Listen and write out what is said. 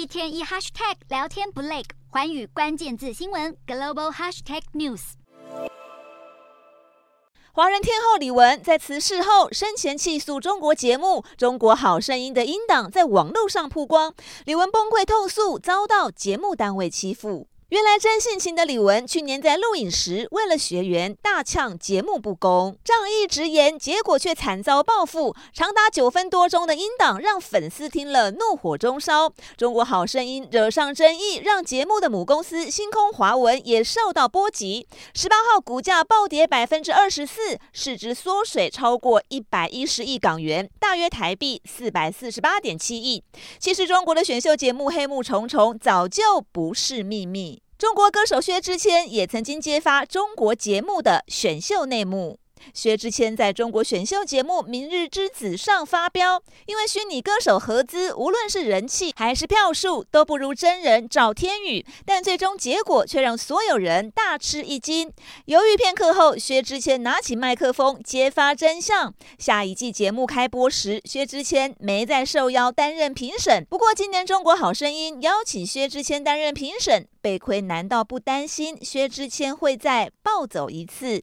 一天一 hashtag 聊天不累，环宇关键字新闻 global hashtag news。华人天后李玟在辞世后，生前弃诉中国节目《中国好声音》的音档在网络上曝光，李玟崩溃痛诉遭到节目单位欺负。原来真性情的李玟，去年在录影时为了学员大呛节目不公，仗义直言，结果却惨遭报复。长达九分多钟的音档让粉丝听了怒火中烧。中国好声音惹上争议，让节目的母公司星空华文也受到波及。十八号股价暴跌百分之二十四，市值缩水超过一百一十亿港元，大约台币四百四十八点七亿。其实中国的选秀节目黑幕重重，早就不是秘密。中国歌手薛之谦也曾经揭发中国节目的选秀内幕。薛之谦在中国选秀节目《明日之子》上发飙，因为虚拟歌手合资，无论是人气还是票数，都不如真人赵天宇。但最终结果却让所有人大吃一惊。犹豫片刻后，薛之谦拿起麦克风揭发真相。下一季节目开播时，薛之谦没再受邀担任评审。不过，今年《中国好声音》邀请薛之谦担任评审，被亏难道不担心薛之谦会再暴走一次？